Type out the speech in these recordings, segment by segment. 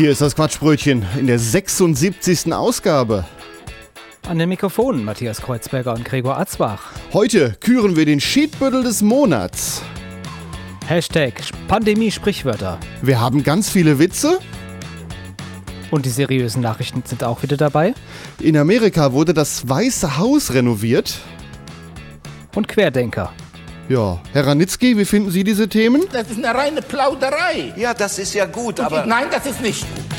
Hier ist das Quatschbrötchen in der 76. Ausgabe. An den Mikrofonen Matthias Kreuzberger und Gregor Atzbach. Heute küren wir den Schiedbüttel des Monats. Hashtag Pandemie-Sprichwörter. Wir haben ganz viele Witze. Und die seriösen Nachrichten sind auch wieder dabei. In Amerika wurde das Weiße Haus renoviert. Und Querdenker. Ja, Herr Ranitzky, wie finden Sie diese Themen? Das ist eine reine Plauderei. Ja, das ist ja gut, Und aber nein, das ist nicht gut.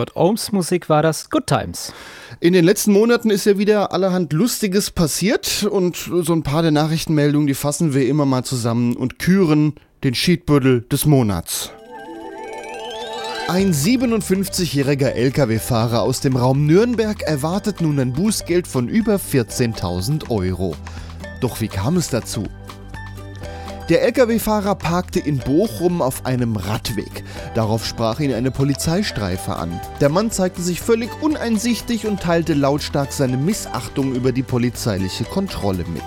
Scott Ohms Musik war das Good Times. In den letzten Monaten ist ja wieder allerhand Lustiges passiert und so ein paar der Nachrichtenmeldungen, die fassen wir immer mal zusammen und küren den Schiedbüttel des Monats. Ein 57-jähriger Lkw-Fahrer aus dem Raum Nürnberg erwartet nun ein Bußgeld von über 14.000 Euro. Doch wie kam es dazu? Der Lkw-Fahrer parkte in Bochum auf einem Radweg. Darauf sprach ihn eine Polizeistreife an. Der Mann zeigte sich völlig uneinsichtig und teilte lautstark seine Missachtung über die polizeiliche Kontrolle mit.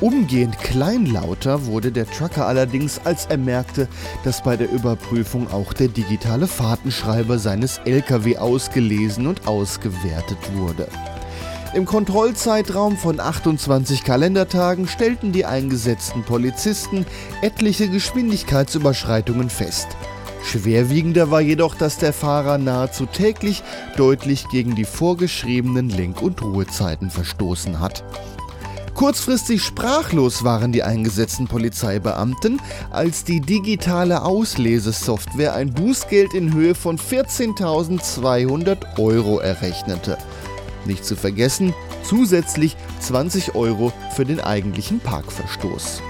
Umgehend kleinlauter wurde der Trucker allerdings, als er merkte, dass bei der Überprüfung auch der digitale Fahrtenschreiber seines Lkw ausgelesen und ausgewertet wurde. Im Kontrollzeitraum von 28 Kalendertagen stellten die eingesetzten Polizisten etliche Geschwindigkeitsüberschreitungen fest. Schwerwiegender war jedoch, dass der Fahrer nahezu täglich deutlich gegen die vorgeschriebenen Lenk- und Ruhezeiten verstoßen hat. Kurzfristig sprachlos waren die eingesetzten Polizeibeamten, als die digitale Auslesesoftware ein Bußgeld in Höhe von 14.200 Euro errechnete. Nicht zu vergessen, zusätzlich 20 Euro für den eigentlichen Parkverstoß.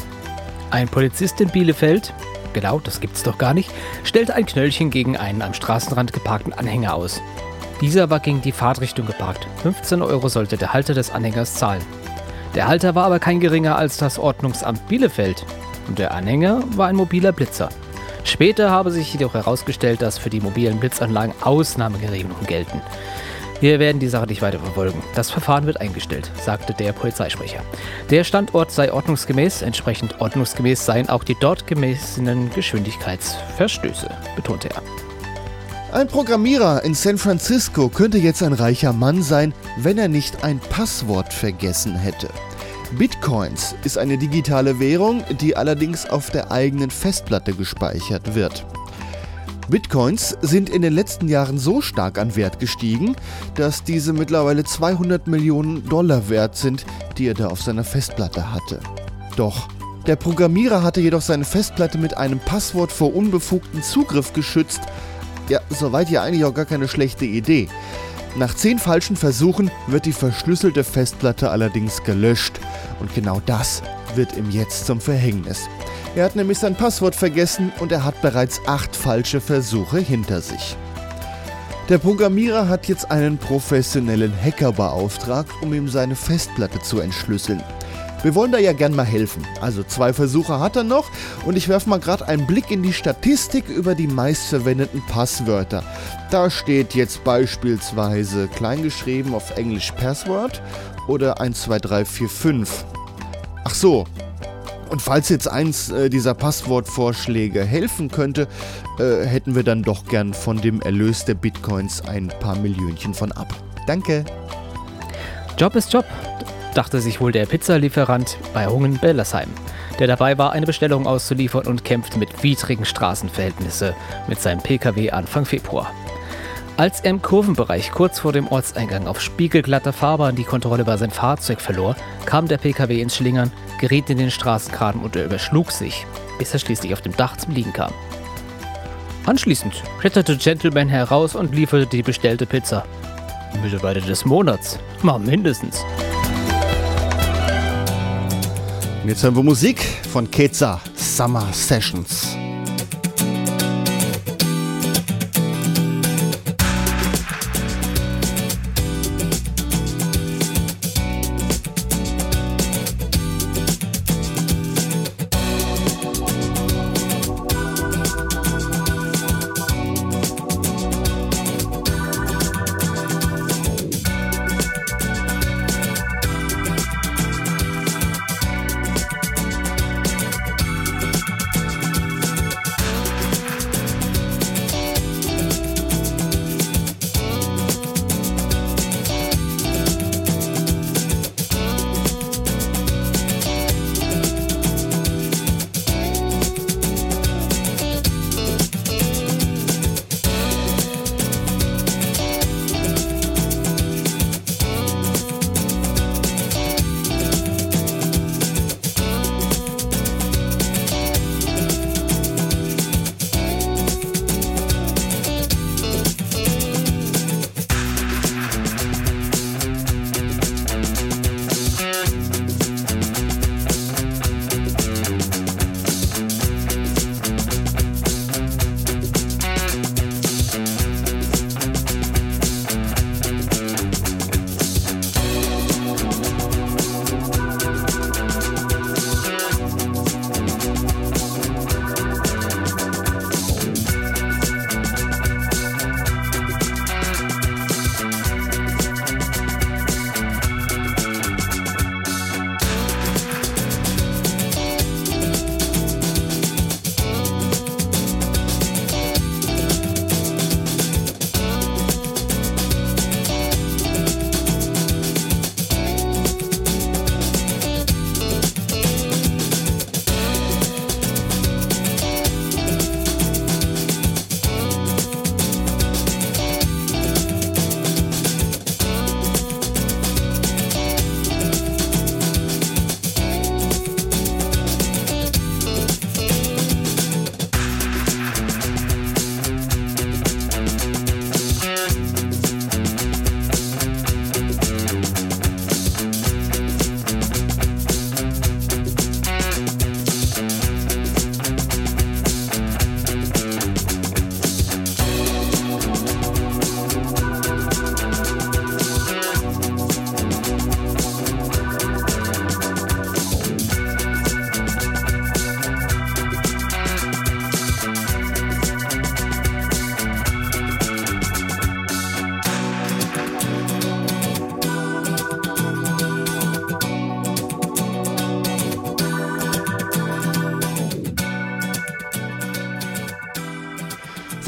Ein Polizist in Bielefeld, genau, das gibt's doch gar nicht, stellte ein Knöllchen gegen einen am Straßenrand geparkten Anhänger aus. Dieser war gegen die Fahrtrichtung geparkt. 15 Euro sollte der Halter des Anhängers zahlen. Der Halter war aber kein geringer als das Ordnungsamt Bielefeld. Und der Anhänger war ein mobiler Blitzer. Später habe sich jedoch herausgestellt, dass für die mobilen Blitzanlagen Ausnahmegeregelungen gelten. Wir werden die Sache nicht weiter verfolgen. Das Verfahren wird eingestellt, sagte der Polizeisprecher. Der Standort sei ordnungsgemäß, entsprechend ordnungsgemäß seien auch die dort gemessenen Geschwindigkeitsverstöße, betonte er. Ein Programmierer in San Francisco könnte jetzt ein reicher Mann sein, wenn er nicht ein Passwort vergessen hätte. Bitcoins ist eine digitale Währung, die allerdings auf der eigenen Festplatte gespeichert wird. Bitcoins sind in den letzten Jahren so stark an Wert gestiegen, dass diese mittlerweile 200 Millionen Dollar wert sind, die er da auf seiner Festplatte hatte. Doch der Programmierer hatte jedoch seine Festplatte mit einem Passwort vor unbefugten Zugriff geschützt. Ja, soweit ja eigentlich auch gar keine schlechte Idee. Nach zehn falschen Versuchen wird die verschlüsselte Festplatte allerdings gelöscht. Und genau das wird ihm jetzt zum Verhängnis. Er hat nämlich sein Passwort vergessen und er hat bereits acht falsche Versuche hinter sich. Der Programmierer hat jetzt einen professionellen Hacker beauftragt, um ihm seine Festplatte zu entschlüsseln. Wir wollen da ja gern mal helfen. Also zwei Versuche hat er noch und ich werfe mal gerade einen Blick in die Statistik über die meistverwendeten Passwörter. Da steht jetzt beispielsweise kleingeschrieben auf Englisch Password oder 12345. Ach so. Und falls jetzt eins äh, dieser Passwortvorschläge helfen könnte, äh, hätten wir dann doch gern von dem Erlös der Bitcoins ein paar Millionchen von ab. Danke. Job ist Job, dachte sich wohl der Pizzalieferant bei Hungen Bellersheim, der dabei war, eine Bestellung auszuliefern und kämpfte mit widrigen Straßenverhältnissen mit seinem Pkw Anfang Februar. Als er im Kurvenbereich kurz vor dem Ortseingang auf spiegelglatter Fahrbahn die Kontrolle über sein Fahrzeug verlor, kam der Pkw ins Schlingern, geriet in den Straßengraben und er überschlug sich, bis er schließlich auf dem Dach zum Liegen kam. Anschließend kletterte Gentleman heraus und lieferte die bestellte Pizza. Mitarbeiter des Monats, mal mindestens. Und jetzt hören wir Musik von Keza Summer Sessions.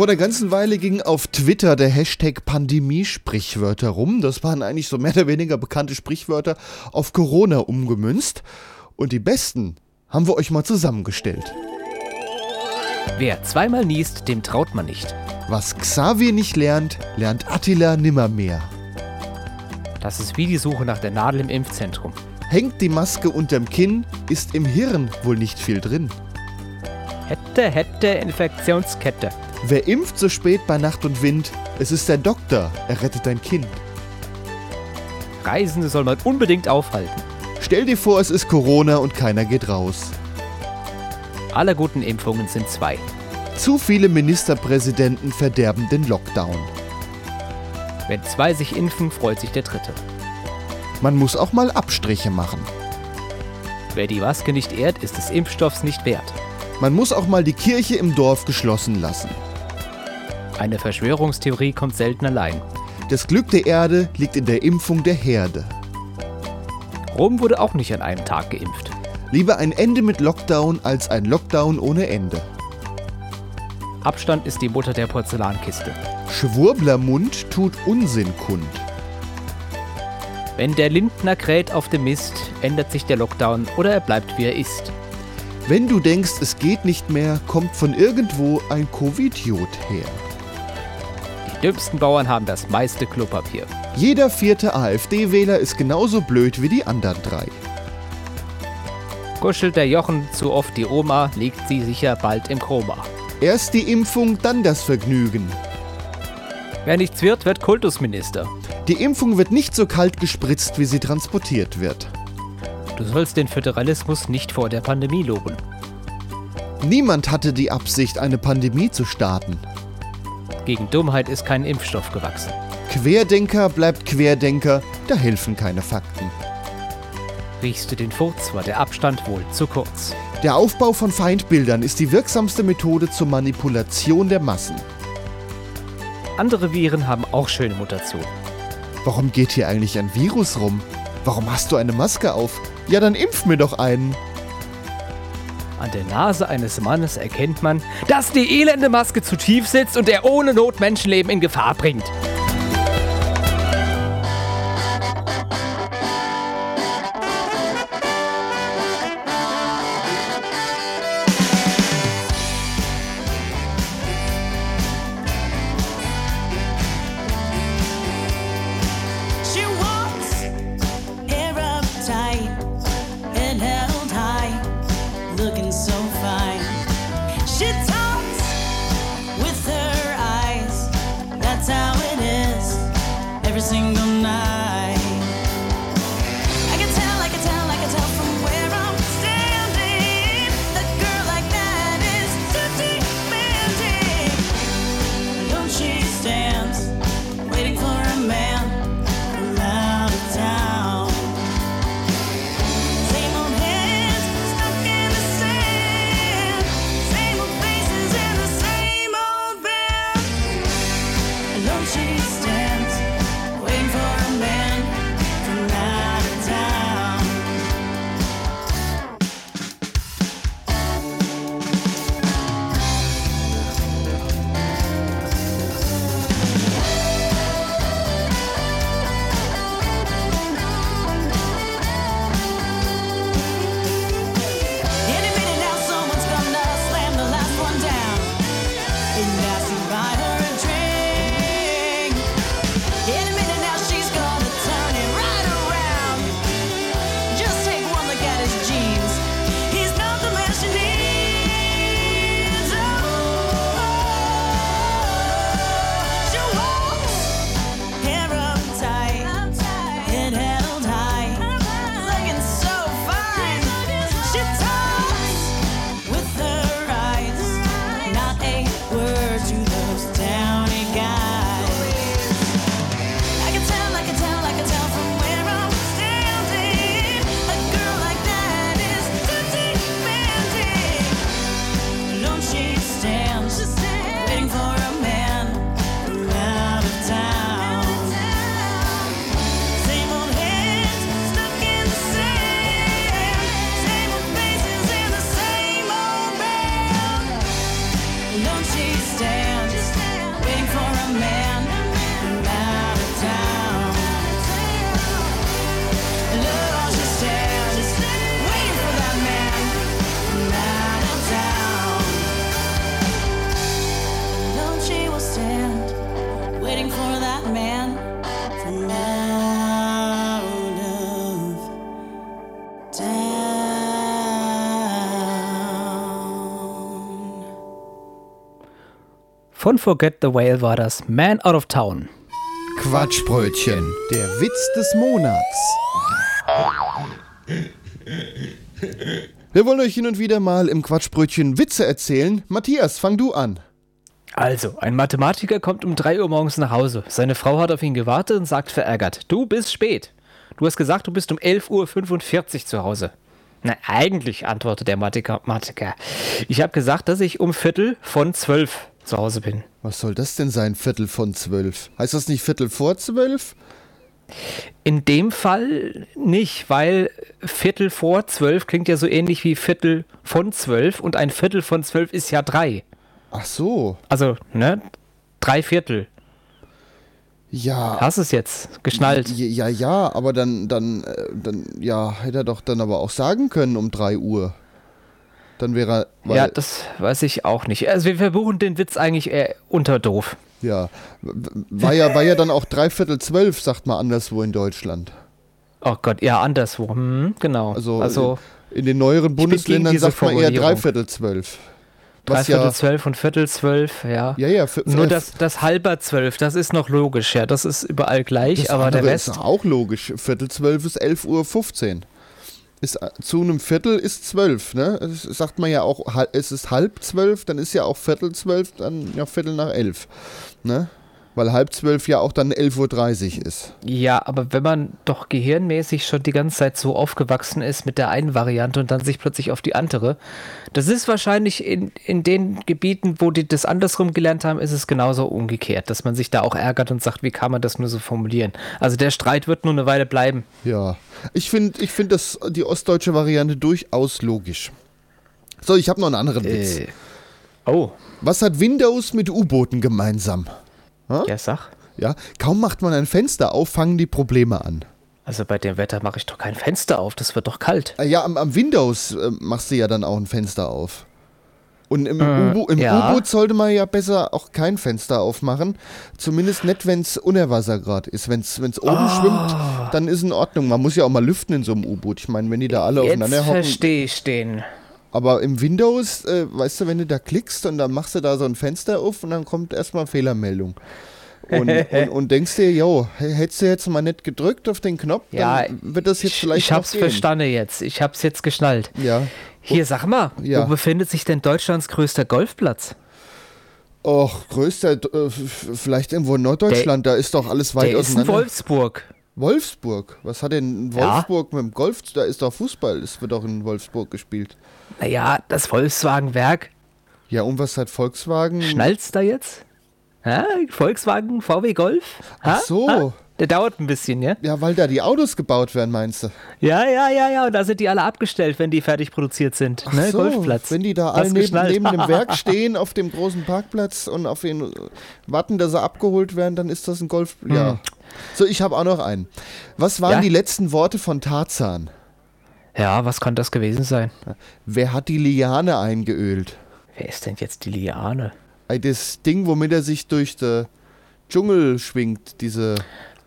Vor der ganzen Weile ging auf Twitter der Hashtag Pandemie-Sprichwörter rum. Das waren eigentlich so mehr oder weniger bekannte Sprichwörter auf Corona umgemünzt. Und die besten haben wir euch mal zusammengestellt. Wer zweimal niest, dem traut man nicht. Was Xavier nicht lernt, lernt Attila nimmermehr. Das ist wie die Suche nach der Nadel im Impfzentrum. Hängt die Maske unterm Kinn, ist im Hirn wohl nicht viel drin. Hätte, hätte, Infektionskette. Wer impft so spät bei Nacht und Wind? Es ist der Doktor, er rettet dein Kind. Reisende soll man unbedingt aufhalten. Stell dir vor, es ist Corona und keiner geht raus. Alle guten Impfungen sind zwei. Zu viele Ministerpräsidenten verderben den Lockdown. Wenn zwei sich impfen, freut sich der dritte. Man muss auch mal Abstriche machen. Wer die Maske nicht ehrt, ist des Impfstoffs nicht wert. Man muss auch mal die Kirche im Dorf geschlossen lassen. Eine Verschwörungstheorie kommt selten allein. Das Glück der Erde liegt in der Impfung der Herde. Rom wurde auch nicht an einem Tag geimpft. Lieber ein Ende mit Lockdown als ein Lockdown ohne Ende. Abstand ist die Mutter der Porzellankiste. Schwurblermund tut Unsinn kund. Wenn der Lindner kräht auf dem Mist, ändert sich der Lockdown oder er bleibt wie er ist. Wenn du denkst, es geht nicht mehr, kommt von irgendwo ein Covidiot her. Die dümmsten Bauern haben das meiste Klopapier. Jeder vierte AfD-Wähler ist genauso blöd wie die anderen drei. Kuschelt der Jochen zu oft die Oma, liegt sie sicher bald im Koma. Erst die Impfung, dann das Vergnügen. Wer nichts wird, wird Kultusminister. Die Impfung wird nicht so kalt gespritzt, wie sie transportiert wird. Du sollst den Föderalismus nicht vor der Pandemie loben. Niemand hatte die Absicht, eine Pandemie zu starten. Gegen Dummheit ist kein Impfstoff gewachsen. Querdenker bleibt Querdenker, da helfen keine Fakten. Riechst du den Furz, war der Abstand wohl zu kurz. Der Aufbau von Feindbildern ist die wirksamste Methode zur Manipulation der Massen. Andere Viren haben auch schöne Mutationen. Warum geht hier eigentlich ein Virus rum? Warum hast du eine Maske auf? Ja, dann impf mir doch einen. An der Nase eines Mannes erkennt man, dass die elende Maske zu tief sitzt und er ohne Not Menschenleben in Gefahr bringt. Von Forget the Whale war das Man Out of Town. Quatschbrötchen, der Witz des Monats. Wir wollen euch hin und wieder mal im Quatschbrötchen Witze erzählen. Matthias, fang du an. Also, ein Mathematiker kommt um 3 Uhr morgens nach Hause. Seine Frau hat auf ihn gewartet und sagt verärgert: Du bist spät. Du hast gesagt, du bist um 11.45 Uhr zu Hause. Na, eigentlich, antwortet der Mathematiker. Ich habe gesagt, dass ich um Viertel von zwölf zu Hause bin. Was soll das denn sein, Viertel von zwölf? Heißt das nicht Viertel vor zwölf? In dem Fall nicht, weil Viertel vor zwölf klingt ja so ähnlich wie Viertel von zwölf und ein Viertel von zwölf ist ja drei. Ach so. Also, ne? Drei Viertel. Ja. Hast es jetzt geschnallt? Ja, ja, aber dann, dann, äh, dann, ja, hätte er doch dann aber auch sagen können um 3 Uhr. Dann wäre er. Ja, das weiß ich auch nicht. Also wir verbuchen den Witz eigentlich eher unter doof. ja. War ja, war ja dann auch dreiviertel zwölf, sagt man anderswo in Deutschland. Oh Gott, ja, anderswo. Hm, genau. Also, Also, in, in den neueren Bundesländern sagt man eher dreiviertel zwölf. Dreiviertel ja, zwölf und Viertel zwölf, ja. ja, ja, Nur für- das, das halber zwölf, das ist noch logisch, ja. Das ist überall gleich, das aber der Rest. ist auch logisch. Viertel zwölf ist 11 Uhr 15. Ist, äh, zu einem Viertel ist zwölf, ne? Das sagt man ja auch, es ist halb zwölf, dann ist ja auch Viertel zwölf, dann ja Viertel nach elf, ne? Weil halb zwölf ja auch dann 11.30 Uhr ist. Ja, aber wenn man doch gehirnmäßig schon die ganze Zeit so aufgewachsen ist mit der einen Variante und dann sich plötzlich auf die andere, das ist wahrscheinlich in, in den Gebieten, wo die das andersrum gelernt haben, ist es genauso umgekehrt, dass man sich da auch ärgert und sagt, wie kann man das nur so formulieren? Also der Streit wird nur eine Weile bleiben. Ja, ich finde ich find das, die ostdeutsche Variante durchaus logisch. So, ich habe noch einen anderen Witz. Äh. Oh, Was hat Windows mit U-Booten gemeinsam? Ja, sag. Ja, kaum macht man ein Fenster auf, fangen die Probleme an. Also bei dem Wetter mache ich doch kein Fenster auf, das wird doch kalt. Ah Ja, am, am Windows äh, machst du ja dann auch ein Fenster auf. Und im Äh, U-Boot ja. Sollte man ja besser auch kein Fenster aufmachen. Zumindest nicht, wenn es Unterwassergrad ist. Wenn es oben Ah. schwimmt, dann ist in Ordnung. Man muss ja auch mal lüften in so einem U-Boot. Ich meine, wenn die da alle aufeinander Jetzt hocken. verstehe ich den. Aber im Windows, äh, weißt du, wenn du da klickst und dann machst du da so ein Fenster auf und dann kommt erstmal Fehlermeldung. Und, und, und denkst dir, yo, h- hättest du jetzt mal nicht gedrückt auf den Knopf, Ja, dann wird das jetzt ich, vielleicht ich hab's verstanden jetzt. Ich hab's jetzt geschnallt. Ja. Hier, sag mal, Ja. wo befindet sich denn Deutschlands größter Golfplatz? Och, größter, äh, vielleicht irgendwo in Norddeutschland, da ist doch alles weit Der ist in auseinander. Wolfsburg. Wolfsburg. Was hat denn Ja. Wolfsburg mit dem Golf? Da ist doch Fußball. Es wird doch in Wolfsburg gespielt. Naja, das Volkswagenwerk. Ja, und was hat Volkswagen? Schnallt's da jetzt? Ja, Volkswagen, VW Golf? Ach Ha? so. Ha? Der dauert ein bisschen, ja? Ja, weil da die Autos gebaut werden, meinst du? Ja, ja, ja, ja. Und da sind die alle abgestellt, wenn die fertig produziert sind. Ach ne? so, Golfplatz. Wenn die da alle neben, neben dem Werk stehen, auf dem großen Parkplatz und auf ihn warten, dass sie abgeholt werden, dann ist das ein Golf. Ja. So, ich habe auch noch einen. Was waren. Ja? die letzten Worte von Tarzan? Ja, was kann das gewesen sein? Wer hat die Liane eingeölt? Wer ist denn jetzt die Liane? Das Ding, womit er sich durch den Dschungel schwingt, diese.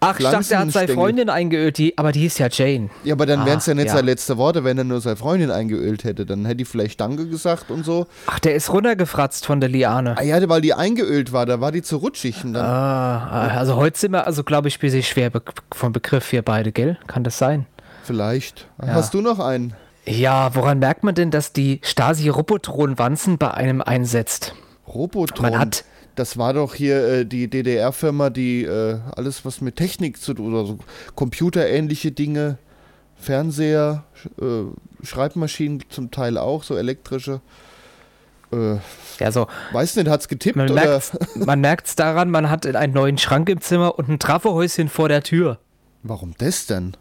Ach, ich dachte, er hat seine. Freundin eingeölt, die, aber die ist ja Jane. Ja, aber dann wären es ja Ah, nicht ja. seine letzte Worte, wenn er nur seine Freundin eingeölt hätte. Dann hätte die vielleicht Danke gesagt und so. Ach, der ist runtergefratzt von der Liane. Ah ja, weil die eingeölt war, da war die zu rutschig. Und dann, Ah, also heute sind wir, also glaube ich, ein bisschen schwer be vom Begriff hier beide, gell? Kann das sein? Vielleicht. Ja. Hast du noch einen? Ja, woran merkt man denn, dass die Stasi-Robotron-Wanzen bei einem einsetzt? Robotron. Man hat- das war doch hier äh, die DDR-Firma, die äh, alles, was mit Technik zu tun, oder so computerähnliche Dinge, Fernseher, äh, Schreibmaschinen zum Teil auch, so elektrische. Äh, Ja, so, weiß nicht, hat's getippt man man merkt's daran, man hat einen neuen Schrank im Zimmer und ein Trafohäuschen vor der Tür. Warum das denn?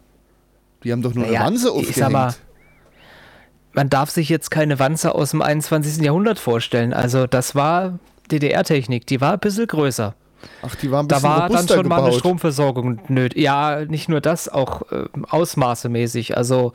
Die haben doch nur Naja, eine Wanze ich aufgehängt. sag mal, Man darf sich jetzt keine Wanze aus dem 21. Jahrhundert vorstellen. Also das war DDR-Technik, die war ein bisschen größer. Ach, die war ein Da bisschen war dann schon mal eine gebaut. Stromversorgung nötig. Ja, nicht nur das, auch äh, ausmaßemäßig. Also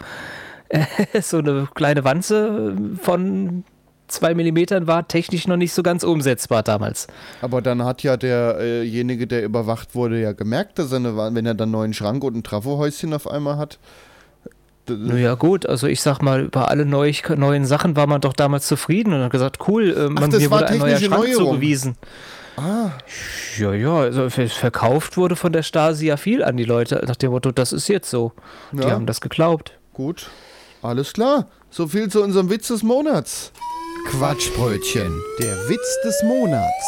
so eine kleine Wanze von zwei Millimetern war technisch noch nicht so ganz umsetzbar damals. Aber dann hat ja derjenige, der überwacht wurde, ja gemerkt, dass er eine, wenn er dann einen neuen Schrank und ein Trafohäuschen auf einmal hat. Naja gut, also ich sag mal, über alle neu, neuen Sachen war man doch damals zufrieden und hat gesagt, cool, äh, man, das mir war wurde ein neuer Schrank Neuerung. zugewiesen. Ah. Ja, ja, also ver- verkauft wurde von der Stasi ja viel an die Leute, nach dem Motto, das ist jetzt so. Die Ja. haben das geglaubt. Gut, alles klar. So viel zu unserem Witz des Monats. Quatschbrötchen, der Witz des Monats.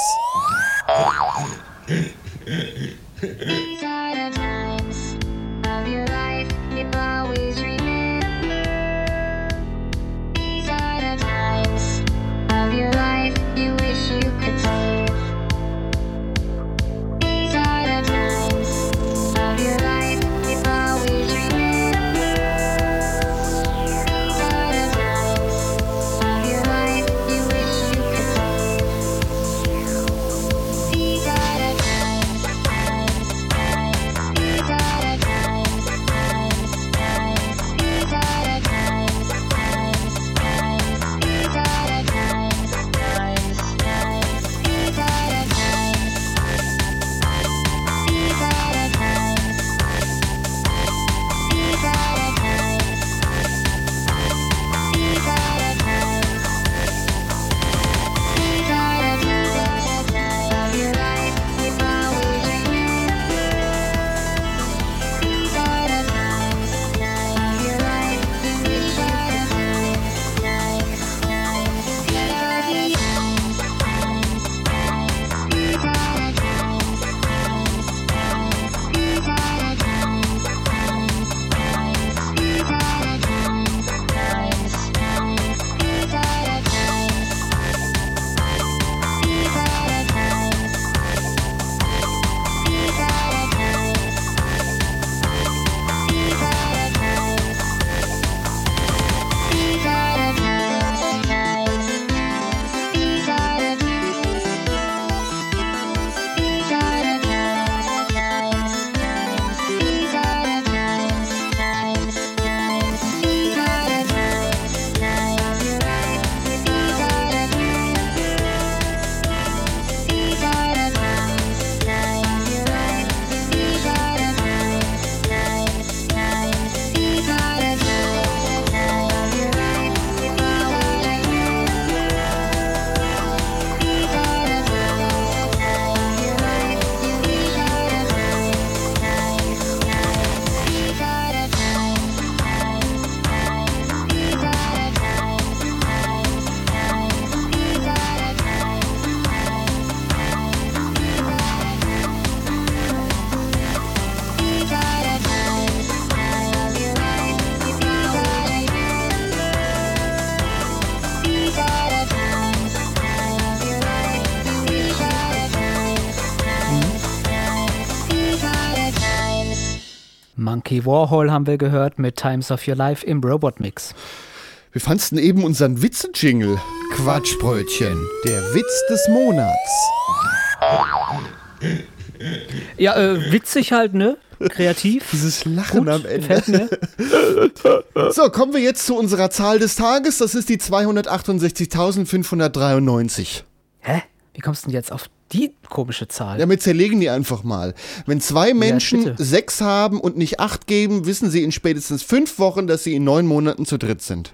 Monkey Warhol haben wir gehört mit Times of Your Life im Robot Mix. Wir fanden eben unseren Witze-Jingle. Quatschbrötchen, der Witz des Monats. Ja, äh, witzig halt, ne? Kreativ. Dieses Lachen Gut, am Ende. So, kommen wir jetzt zu unserer Zahl des Tages. Das ist die 268.593. Hä? Wie kommst du denn jetzt auf die komische Zahl? Damit zerlegen die einfach mal. Wenn zwei Menschen bitte. sechs haben und nicht acht geben, wissen sie in spätestens fünf Wochen, dass sie in neun Monaten zu dritt sind.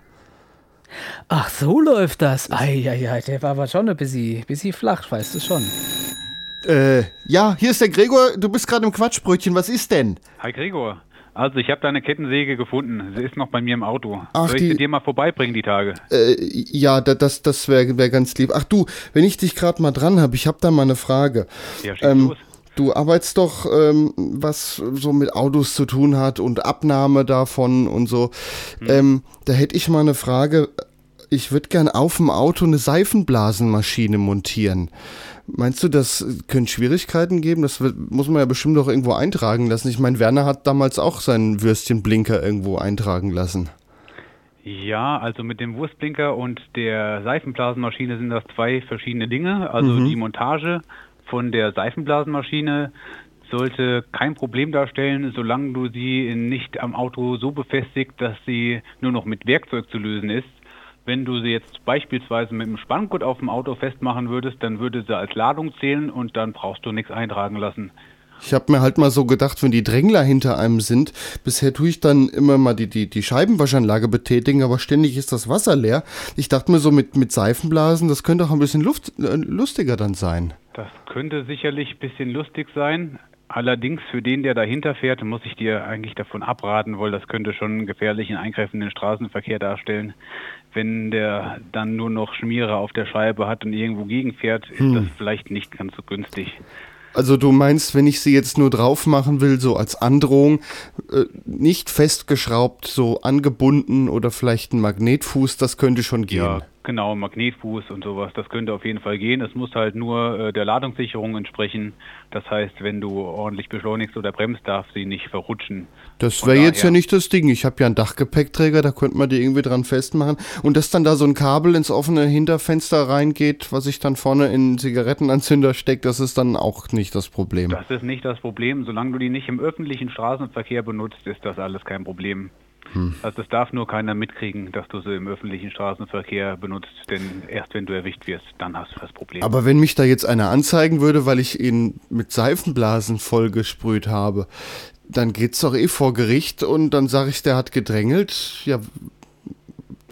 Ach, so läuft das. Eieiei, der war aber schon ein bisschen, bisschen flach, weißt du schon. Äh, ja, hier ist der Gregor. Du bist gerade im Quatschbrötchen. Was ist denn? Hi Gregor. Also ich habe deine Kettensäge gefunden. Sie ist noch bei mir im Auto. Ach, Soll ich die- sie dir mal vorbeibringen die Tage? Äh, ja, da, das, das wäre wär ganz lieb. Ach du, wenn ich dich gerade mal dran habe, ich habe da mal eine Frage. Ja, schieß Ähm, los. du arbeitest doch, ähm, was so mit Autos zu tun hat und Abnahme davon und so. Ähm, da hätte ich mal eine Frage. Ich würde gern auf dem Auto eine Seifenblasenmaschine montieren. Meinst du, das könnte Schwierigkeiten geben? Das wird, muss man ja bestimmt doch irgendwo eintragen lassen. Ich meine, Werner hat damals auch seinen Würstchenblinker irgendwo eintragen lassen. Ja, also mit dem Wurstblinker und der Seifenblasenmaschine sind das zwei verschiedene Dinge. Also Mhm. die Montage von der Seifenblasenmaschine sollte kein Problem darstellen, solange du sie nicht am Auto so befestigt, dass sie nur noch mit Werkzeug zu lösen ist. Wenn du sie jetzt beispielsweise mit einem Spanngurt auf dem Auto festmachen würdest, dann würde sie als Ladung zählen und dann brauchst du nichts eintragen lassen. Ich habe mir halt mal so gedacht, wenn die Drängler hinter einem sind, bisher tue ich dann immer mal die, die, die Scheibenwaschanlage betätigen, aber ständig ist das Wasser leer. Ich dachte mir so mit, mit Seifenblasen, das könnte auch ein bisschen Luft, äh, lustiger dann sein. Das könnte sicherlich ein bisschen lustig sein. Allerdings für den, der dahinter fährt, muss ich dir eigentlich davon abraten, weil das könnte schon einen gefährlichen Eingriff in den Straßenverkehr darstellen. Wenn der dann nur noch Schmiere auf der Scheibe hat und irgendwo gegenfährt, ist das vielleicht nicht ganz so günstig. Also du meinst, wenn ich sie jetzt nur drauf machen will, so als Androhung, äh, nicht festgeschraubt, so angebunden oder vielleicht ein Magnetfuß, das könnte schon gehen. Ja, genau, Magnetfuß und sowas, das könnte auf jeden Fall gehen. Es muss halt nur äh, der Ladungssicherung entsprechen. Das heißt, wenn du ordentlich beschleunigst oder bremst, darf sie nicht verrutschen. Das wäre jetzt ja nicht das Ding. Ich habe ja einen Dachgepäckträger, da könnte man die irgendwie dran festmachen. Und dass dann da so ein Kabel ins offene Hinterfenster reingeht, was ich dann vorne in einen Zigarettenanzünder steckt, das ist dann auch nicht das Problem. Das ist nicht das Problem. Solange du die nicht im öffentlichen Straßenverkehr benutzt, ist das alles kein Problem. Hm. Also es darf nur keiner mitkriegen, dass du sie im öffentlichen Straßenverkehr benutzt, denn erst wenn du erwischt wirst, dann hast du das Problem. Aber wenn mich da jetzt einer anzeigen würde, weil ich ihn mit Seifenblasen vollgesprüht habe, dann geht's doch eh vor Gericht und dann sage ich, der hat gedrängelt. Ja,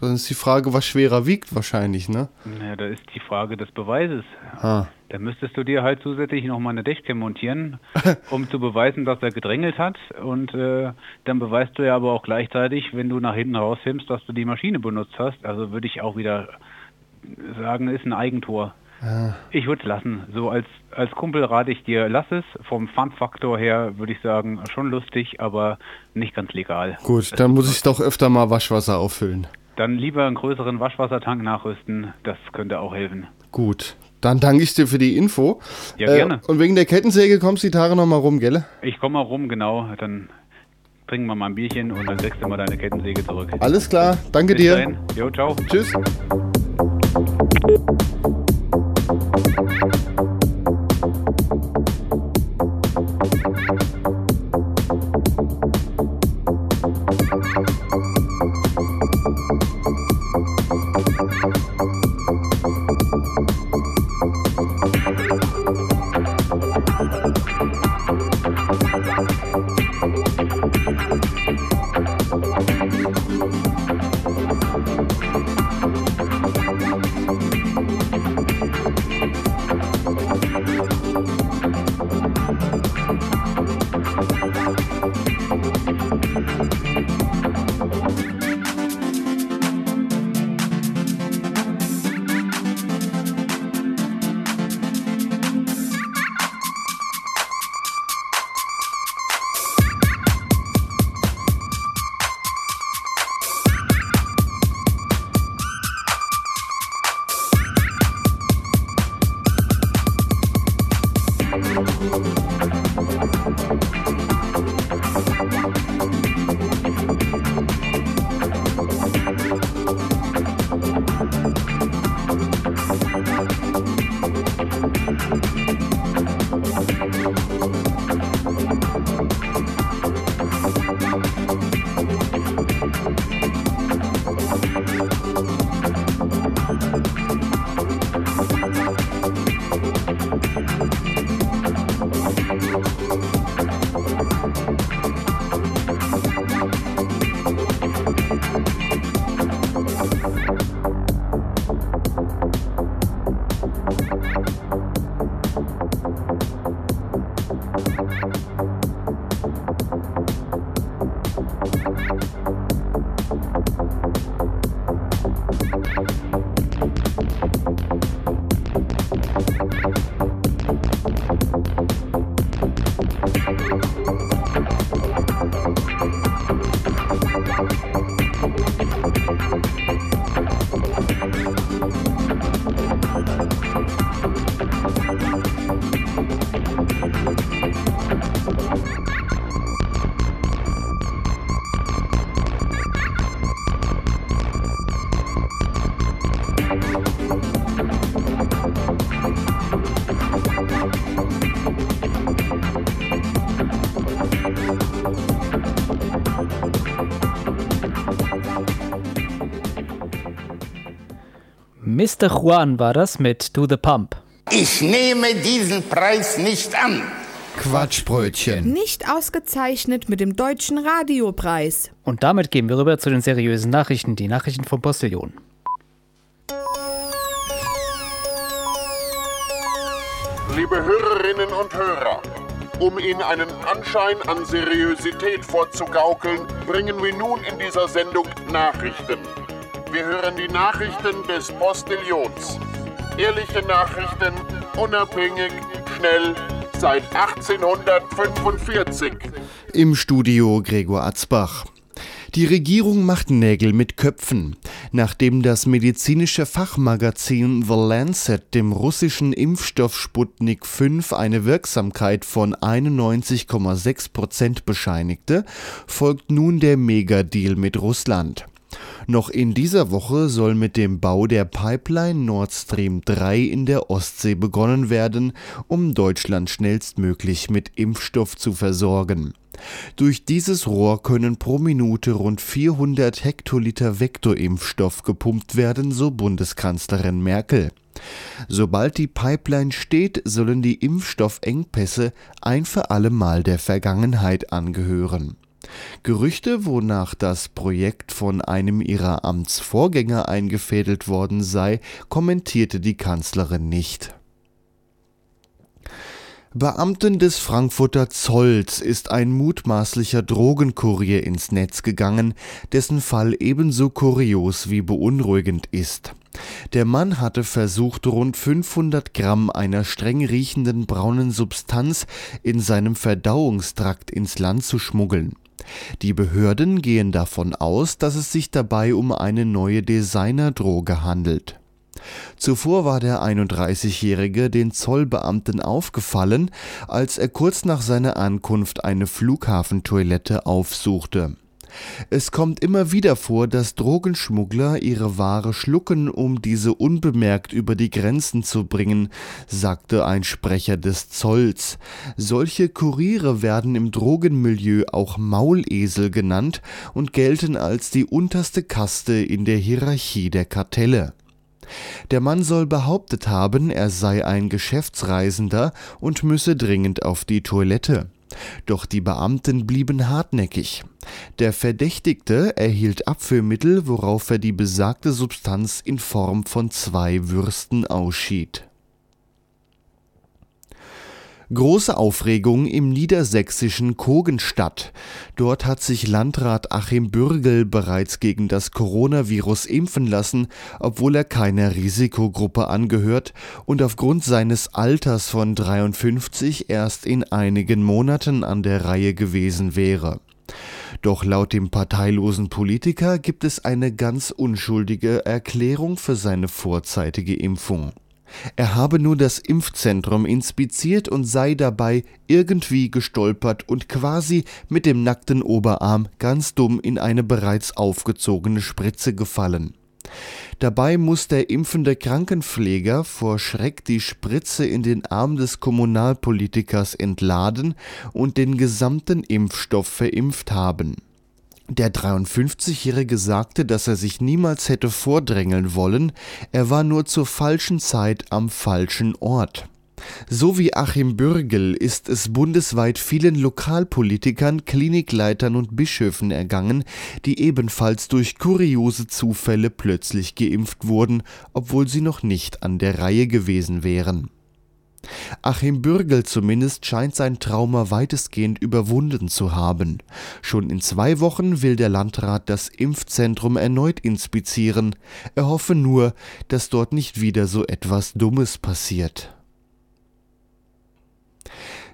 dann ist die Frage, was schwerer wiegt wahrscheinlich, ne? Ja, da ist die Frage des Beweises. Ah. Da müsstest du dir halt zusätzlich noch mal eine Dashcam montieren, um zu beweisen, dass er gedrängelt hat. Und äh, dann beweist du ja aber auch gleichzeitig, wenn du nach hinten rausfilmst, dass du die Maschine benutzt hast. Also würde ich auch wieder sagen, ist ein Eigentor. Ich würde es lassen. So als, als Kumpel rate ich dir, lass es. Vom Fun-Faktor her würde ich sagen, schon lustig, aber nicht ganz legal. Gut, dann muss ich doch öfter mal Waschwasser auffüllen. Dann lieber einen größeren Waschwassertank nachrüsten. Das könnte auch helfen. Gut, dann danke ich dir für die Info. Äh, Ja, gerne. und wegen der Kettensäge kommst du die Tage nochmal rum, gell? Ich komme mal rum, genau. Dann trinken wir mal ein Bierchen und dann kriegst du mal deine Kettensäge zurück. Alles klar, danke Bis dir. dahin. Jo, ciao. Tschüss. Mr. Juan war das mit To the Pump. Ich nehme diesen Preis nicht an. Quatschbrötchen. Nicht ausgezeichnet mit dem Deutschen Radiopreis. Und damit gehen wir rüber zu den seriösen Nachrichten, die Nachrichten vom Postillon. Liebe Hörerinnen und Hörer, um Ihnen einen Anschein an Seriosität vorzugaukeln, bringen wir nun in dieser Sendung Nachrichten. Wir hören die Nachrichten des Postillions. Ehrliche Nachrichten, unabhängig, schnell, seit 1845. Im Studio Gregor Atzbach. Die Regierung macht Nägel mit Köpfen. Nachdem das medizinische Fachmagazin The Lancet dem russischen Impfstoff Sputnik 5 eine Wirksamkeit von 91,6 Prozent bescheinigte, folgt nun der Megadeal mit Russland. Noch in dieser Woche soll mit dem Bau der Pipeline Nord Stream 3 in der Ostsee begonnen werden, um Deutschland schnellstmöglich mit Impfstoff zu versorgen. Durch dieses Rohr können pro Minute rund 400 Hektoliter Vektorimpfstoff gepumpt werden, so Bundeskanzlerin Merkel. Sobald die Pipeline steht, sollen die Impfstoffengpässe ein für alle Mal der Vergangenheit angehören. Gerüchte, wonach das Projekt von einem ihrer Amtsvorgänger eingefädelt worden sei, kommentierte die Kanzlerin nicht. Beamten des Frankfurter Zolls ist ein mutmaßlicher Drogenkurier ins Netz gegangen, dessen Fall ebenso kurios wie beunruhigend ist. Der Mann hatte versucht, rund 500 Gramm einer streng riechenden braunen Substanz in seinem Verdauungstrakt ins Land zu schmuggeln. Die Behörden gehen davon aus, dass es sich dabei um eine neue Designerdroge handelt. Zuvor war der 31-Jährige den Zollbeamten aufgefallen, als er kurz nach seiner Ankunft eine Flughafentoilette aufsuchte. Es kommt immer wieder vor, dass Drogenschmuggler ihre Ware schlucken, um diese unbemerkt über die Grenzen zu bringen, sagte ein Sprecher des Zolls. Solche Kuriere werden im Drogenmilieu auch Maulesel genannt und gelten als die unterste Kaste in der Hierarchie der Kartelle. Der Mann soll behauptet haben, er sei ein Geschäftsreisender und müsse dringend auf die Toilette. Doch die Beamten blieben hartnäckig. Der Verdächtigte erhielt Abführmittel, worauf er die besagte Substanz in Form von zwei Würsten ausschied. Große Aufregung im niedersächsischen Kogenstadt. Dort hat sich Landrat Achim Bürgel bereits gegen das Coronavirus impfen lassen, obwohl er keiner Risikogruppe angehört und aufgrund seines Alters von 53 erst in einigen Monaten an der Reihe gewesen wäre. Doch laut dem parteilosen Politiker gibt es eine ganz unschuldige Erklärung für seine vorzeitige Impfung. Er habe nur das Impfzentrum inspiziert und sei dabei irgendwie gestolpert und quasi mit dem nackten Oberarm ganz dumm in eine bereits aufgezogene Spritze gefallen. Dabei muss der impfende Krankenpfleger vor Schreck die Spritze in den Arm des Kommunalpolitikers entladen und den gesamten Impfstoff verimpft haben. Der 53-Jährige sagte, dass er sich niemals hätte vordrängeln wollen, er war nur zur falschen Zeit am falschen Ort. So wie Achim Bürgel ist es bundesweit vielen Lokalpolitikern, Klinikleitern und Bischöfen ergangen, die ebenfalls durch kuriose Zufälle plötzlich geimpft wurden, obwohl sie noch nicht an der Reihe gewesen wären. Achim Bürgel zumindest scheint sein Trauma weitestgehend überwunden zu haben. Schon in zwei Wochen will der Landrat das Impfzentrum erneut inspizieren. Er hoffe nur, dass dort nicht wieder so etwas Dummes passiert.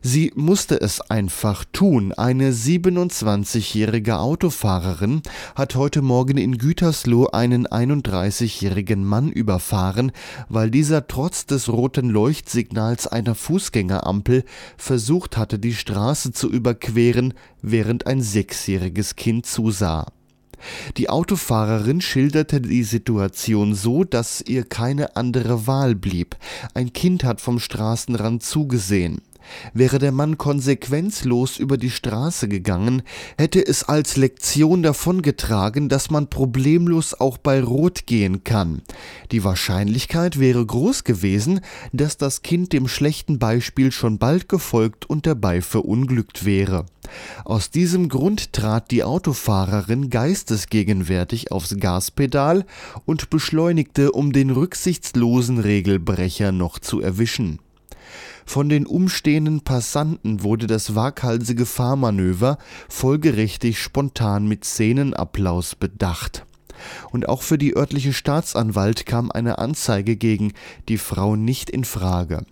Sie musste es einfach tun. Eine 27-jährige Autofahrerin hat heute Morgen in Gütersloh einen 31-jährigen Mann überfahren, weil dieser trotz des roten Leuchtsignals einer Fußgängerampel versucht hatte, die Straße zu überqueren, während ein sechsjähriges Kind zusah. Die Autofahrerin schilderte die Situation so, dass ihr keine andere Wahl blieb. Ein Kind hat vom Straßenrand zugesehen. Wäre der Mann konsequenzlos über die Straße gegangen, hätte es als Lektion davongetragen, dass man problemlos auch bei Rot gehen kann. Die Wahrscheinlichkeit wäre groß gewesen, dass das Kind dem schlechten Beispiel schon bald gefolgt und dabei verunglückt wäre. Aus diesem Grund trat die Autofahrerin geistesgegenwärtig aufs Gaspedal und beschleunigte, um den rücksichtslosen Regelbrecher noch zu erwischen. Von den umstehenden Passanten wurde das waghalsige Fahrmanöver folgerichtig spontan mit Szenenapplaus bedacht. Und auch für die örtliche Staatsanwalt kam eine Anzeige gegen die Frau nicht in Frage.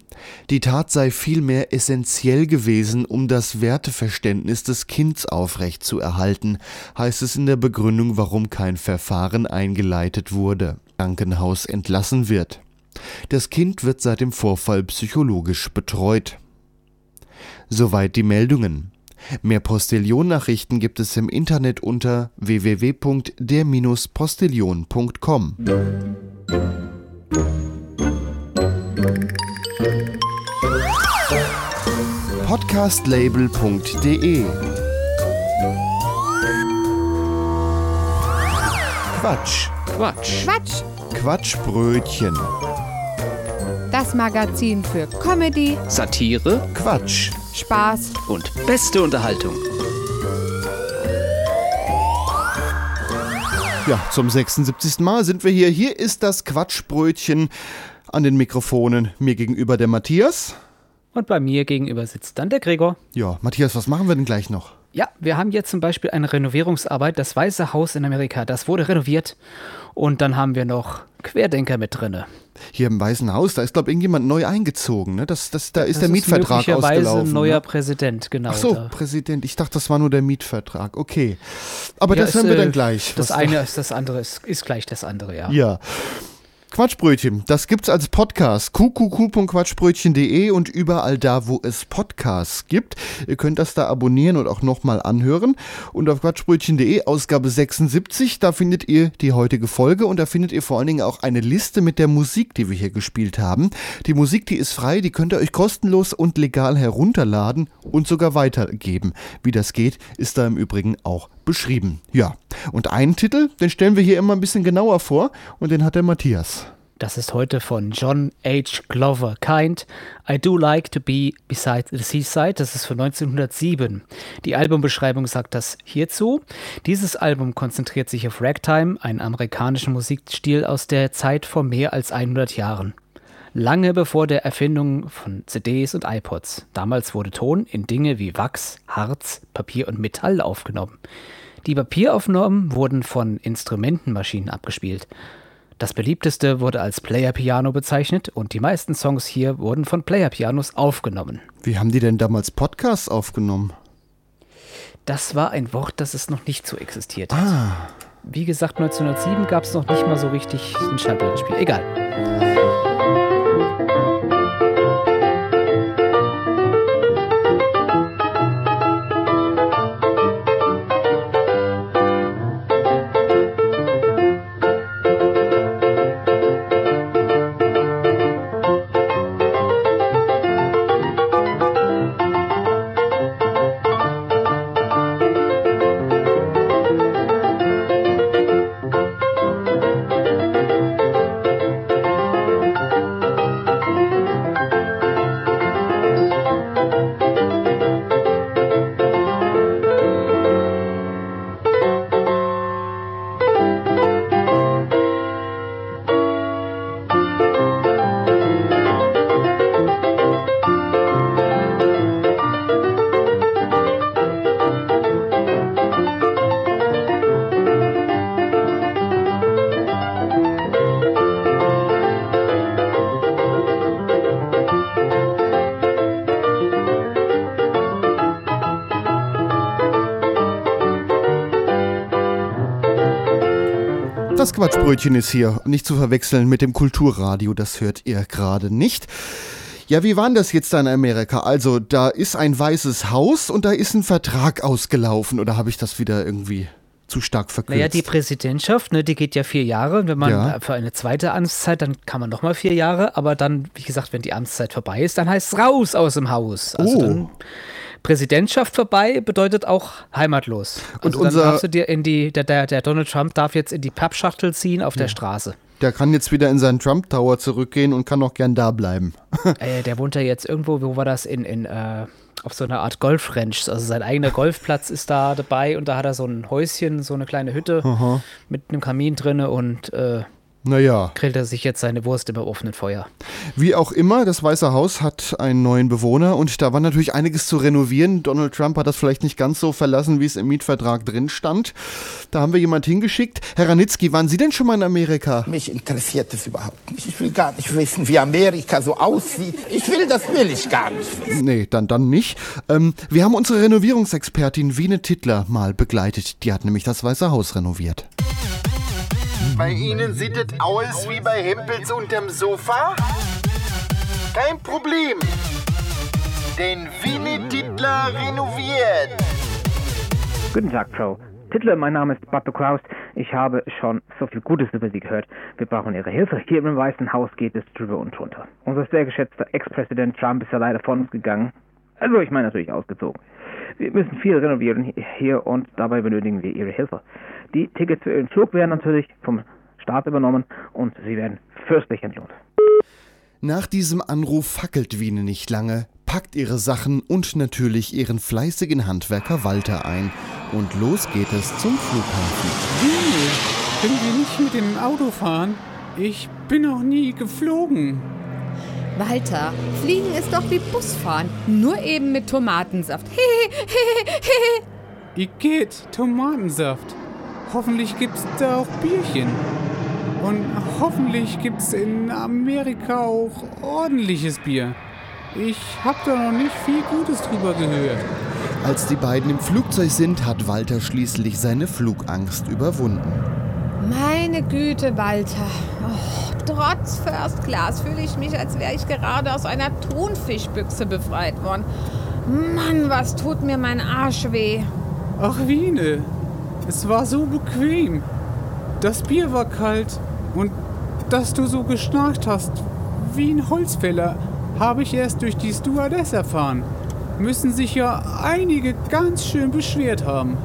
Die Tat sei vielmehr essentiell gewesen, um das Werteverständnis des Kinds aufrechtzuerhalten, heißt es in der Begründung, warum kein Verfahren eingeleitet wurde. Krankenhaus entlassen wird. Das Kind wird seit dem Vorfall psychologisch betreut. Soweit die Meldungen. Mehr Postillon-Nachrichten gibt es im Internet unter www.der-postillon.com. Podcastlabel.de Quatsch. Quatsch. Quatsch. Quatschbrötchen. Das Magazin für Comedy, Satire Quatsch. Spaß und beste Unterhaltung. Ja, zum 76. Mal sind wir hier. Hier ist das Quatschbrötchen an den Mikrofonen. Mir gegenüber der Matthias. Und bei mir gegenüber sitzt dann der Gregor. Ja, Matthias, was machen wir denn gleich noch? Ja, wir haben jetzt zum Beispiel eine Renovierungsarbeit. Das Weiße Haus in Amerika, das wurde renoviert. Und dann haben wir noch Querdenker mit drinne. Hier im Weißen Haus, da ist, glaube ich, irgendjemand neu eingezogen. Ne? Das, das, da ist Das der Mietvertrag möglicherweise ausgelaufen. ein neuer ne? Präsident, genau. Ach so, Da- Präsident. Ich dachte, das war nur der Mietvertrag. Okay. Aber Ja, das ist, hören wir äh, dann gleich. Das eine ist das andere, ist, ist gleich das andere, ja. Ja. Quatschbrötchen, das gibt's als Podcast. qqq.quatschbrötchen.de und überall da, wo es Podcasts gibt. Ihr könnt das da abonnieren und auch nochmal anhören. Und auf quatschbrötchen.de, Ausgabe 76, da findet ihr die heutige Folge und da findet ihr vor allen Dingen auch eine Liste mit der Musik, die wir hier gespielt haben. Die Musik, die ist frei, die könnt ihr euch kostenlos und legal herunterladen und sogar weitergeben. Wie das geht, ist da im Übrigen auch beschrieben. Ja, und einen Titel, den stellen wir hier immer ein bisschen genauer vor und den hat der Matthias. Das ist heute von John H. Glover Kind. I Do Like to Be Beside the Seaside. Das ist von 1907. Die Albumbeschreibung sagt das hierzu. Dieses Album konzentriert sich auf Ragtime, einen amerikanischen Musikstil aus der Zeit vor mehr als 100 Jahren. Lange bevor der Erfindung von CDs und iPods. Damals wurde Ton in Dinge wie Wachs, Harz, Papier und Metall aufgenommen. Die Papieraufnahmen wurden von Instrumentenmaschinen abgespielt. Das beliebteste wurde als Player-Piano bezeichnet und die meisten Songs hier wurden von Player-Pianos aufgenommen. Wie haben die denn damals Podcasts aufgenommen? Das war ein Wort, das es noch nicht so existiert hat. Wie gesagt, 1907 gab es noch nicht mal so richtig ein Schallplattenspiel. Egal. Quatschbrötchen ist hier. Nicht zu verwechseln mit dem Kulturradio, das hört ihr gerade nicht. Ja, wie war denn das jetzt da in Amerika? Also, da ist ein weißes Haus und da ist ein Vertrag ausgelaufen. Oder habe ich das wieder irgendwie zu stark verkürzt. Naja, die Präsidentschaft, ne, die geht ja vier Jahre. Und wenn man Ja. für eine zweite Amtszeit, dann kann man nochmal vier Jahre. Aber dann, wie gesagt, wenn die Amtszeit vorbei ist, dann heißt es raus aus dem Haus. Also Oh. dann Präsidentschaft vorbei bedeutet auch heimatlos. Und Also unser- dann darfst du dir in die, der, der, der Donald Trump darf jetzt in die Pappschachtel ziehen auf der Straße. Der kann jetzt wieder in seinen Trump Tower zurückgehen und kann auch gern da bleiben. äh, der wohnt ja jetzt irgendwo, wo war das? In, in äh, auf so einer Art Golfranch. Also sein eigener Golfplatz ist da dabei und da hat er so ein Häuschen, so eine kleine Hütte Aha. mit einem Kamin drinne und äh, Naja, grillt er sich jetzt seine Wurst im offenen Feuer. wie auch immer, das Weiße Haus hat einen neuen Bewohner und da war natürlich einiges zu renovieren. Donald Trump hat das vielleicht nicht ganz so verlassen, wie es im Mietvertrag drin stand. Da haben wir jemand hingeschickt. Herr Ranitzky, waren Sie denn schon mal in Amerika? Mich interessiert es überhaupt nicht. Ich will gar nicht wissen, wie Amerika so aussieht. Ich will, das will ich gar nicht wissen. Nee, dann, dann nicht. Ähm, wir haben unsere Renovierungsexpertin Wiene Tittler mal begleitet. Die hat nämlich das Weiße Haus renoviert. Bei Ihnen sieht es aus wie bei Hempels unterm Sofa? Kein Problem. Denn Winnie Titler renoviert. Guten Tag, Frau Tittler. Mein Name ist Butler Kraus. Ich habe schon so viel Gutes über Sie gehört. Wir brauchen Ihre Hilfe. Hier im Weißen Haus geht es drüber und drunter. Unser sehr geschätzter Ex-Präsident Trump ist ja leider von uns gegangen. Also, ich meine natürlich ausgezogen. Wir müssen viel renovieren hier und dabei benötigen wir Ihre Hilfe. Die Tickets für Ihren Flug werden natürlich vom Staat übernommen und Sie werden fürstlich entlohnt. Nach diesem Anruf fackelt Wiene nicht lange, packt ihre Sachen und natürlich ihren fleißigen Handwerker Walter ein. Und los geht es zum Flughafen. Nee, können wir nicht mit dem Auto fahren? Ich bin noch nie geflogen. Walter, Fliegen ist doch wie Busfahren, nur eben mit Tomatensaft. Igitt, Tomatensaft. Hoffentlich gibt's da auch Bierchen. Und hoffentlich gibt's in Amerika auch ordentliches Bier. Ich hab da noch nicht viel Gutes drüber gehört. Als die beiden im Flugzeug sind, hat Walter schließlich seine Flugangst überwunden. Meine Güte, Walter. Oh, trotz First Class fühle ich mich, als wäre ich gerade aus einer Thunfischbüchse befreit worden. Mann, was tut mir mein Arsch weh. Ach, Wiene, es war so bequem. Das Bier war kalt und dass du so geschnarcht hast wie ein Holzfäller, habe ich erst durch die Stewardess erfahren. Müssen sich ja einige ganz schön beschwert haben.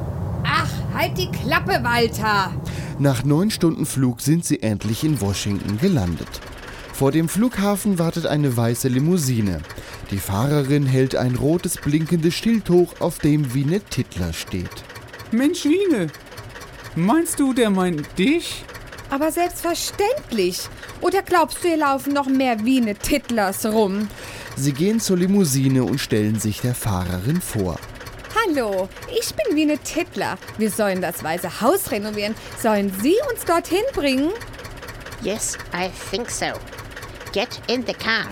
Ach, halt die Klappe, Walter. Nach neun Stunden Flug sind sie endlich in Washington gelandet. Vor dem Flughafen wartet eine weiße Limousine. Die Fahrerin hält ein rotes blinkendes Schild hoch, auf dem Wiene Tittler steht. Mensch, Wiene, meinst du, der meint dich? Aber selbstverständlich. Oder glaubst du, hier laufen noch mehr Wiene Titlers rum? Sie gehen zur Limousine und stellen sich der Fahrerin vor. Hallo, ich bin Wiene Titler. Wir sollen das Weiße Haus renovieren. Sollen Sie uns dorthin bringen? Yes, I think so. Get in the car.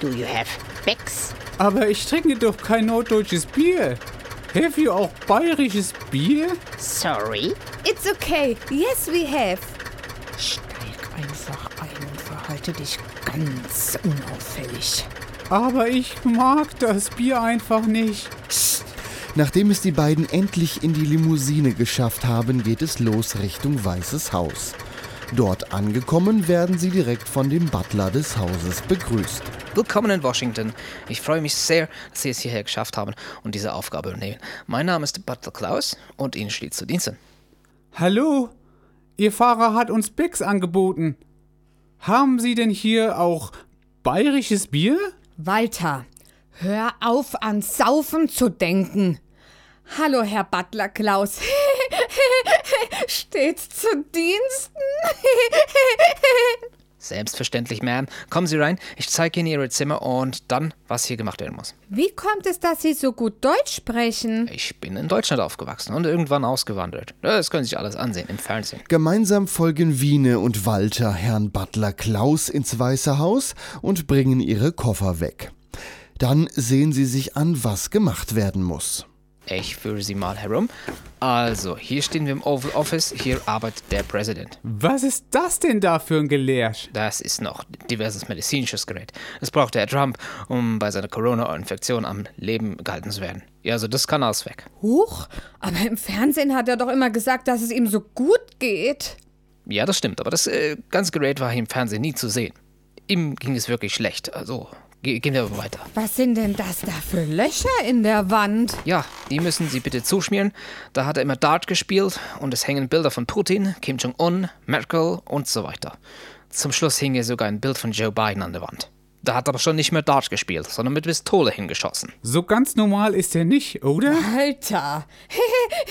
Do you have Becks? Aber ich trinke doch kein norddeutsches Bier. Have you auch bayerisches Bier? Sorry. It's okay. Yes, we have. Steig einfach ein und verhalte dich ganz unauffällig. Aber ich mag das Bier einfach nicht. Nachdem es die beiden endlich in die Limousine geschafft haben, geht es los Richtung Weißes Haus. Dort angekommen werden sie direkt von dem Butler des Hauses begrüßt. Willkommen in Washington. Ich freue mich sehr, dass Sie es hierher geschafft haben und diese Aufgabe übernehmen. Mein Name ist Butler Klaus und Ihnen steht zu Diensten. Hallo? Ihr Fahrer hat uns Becks angeboten. Haben Sie denn hier auch bayerisches Bier? Walter, hör auf an Saufen zu denken. Hallo, Herr Butler Klaus. Stets zu Diensten. Selbstverständlich, Ma'am. Kommen Sie rein, ich zeige Ihnen Ihre Zimmer und dann, was hier gemacht werden muss. Wie kommt es, dass Sie so gut Deutsch sprechen? Ich bin in Deutschland aufgewachsen und irgendwann ausgewandert. Das können Sie sich alles ansehen im Fernsehen. Gemeinsam folgen Wiene und Walter Herrn Butler Klaus ins Weiße Haus und bringen ihre Koffer weg. Dann sehen sie sich an, was gemacht werden muss. Ich führe Sie mal herum. Also, hier stehen wir im Oval Office, hier arbeitet der Präsident. Was ist das denn da für ein Gelehrsch? Das ist noch diverses medizinisches Gerät. Das brauchte Herr Trump, um bei seiner Corona-Infektion am Leben gehalten zu werden. Ja, also das kann alles weg. Huch, aber im Fernsehen hat er doch immer gesagt, dass es ihm so gut geht. Ja, das stimmt, aber das äh, ganze Gerät war hier im Fernsehen nie zu sehen. Ihm ging es wirklich schlecht. Also, ge gehen wir weiter. Was sind denn das da für Löcher in der Wand? Ja, die müssen Sie bitte zuschmieren. Da hat er immer Dart gespielt und es hängen Bilder von Putin, Kim Jong-un, Merkel und so weiter. Zum Schluss hing hier sogar ein Bild von Joe Biden an der Wand. Da hat er aber schon nicht mehr Dart gespielt, sondern mit Pistole hingeschossen. So ganz normal ist er nicht, oder? Alter.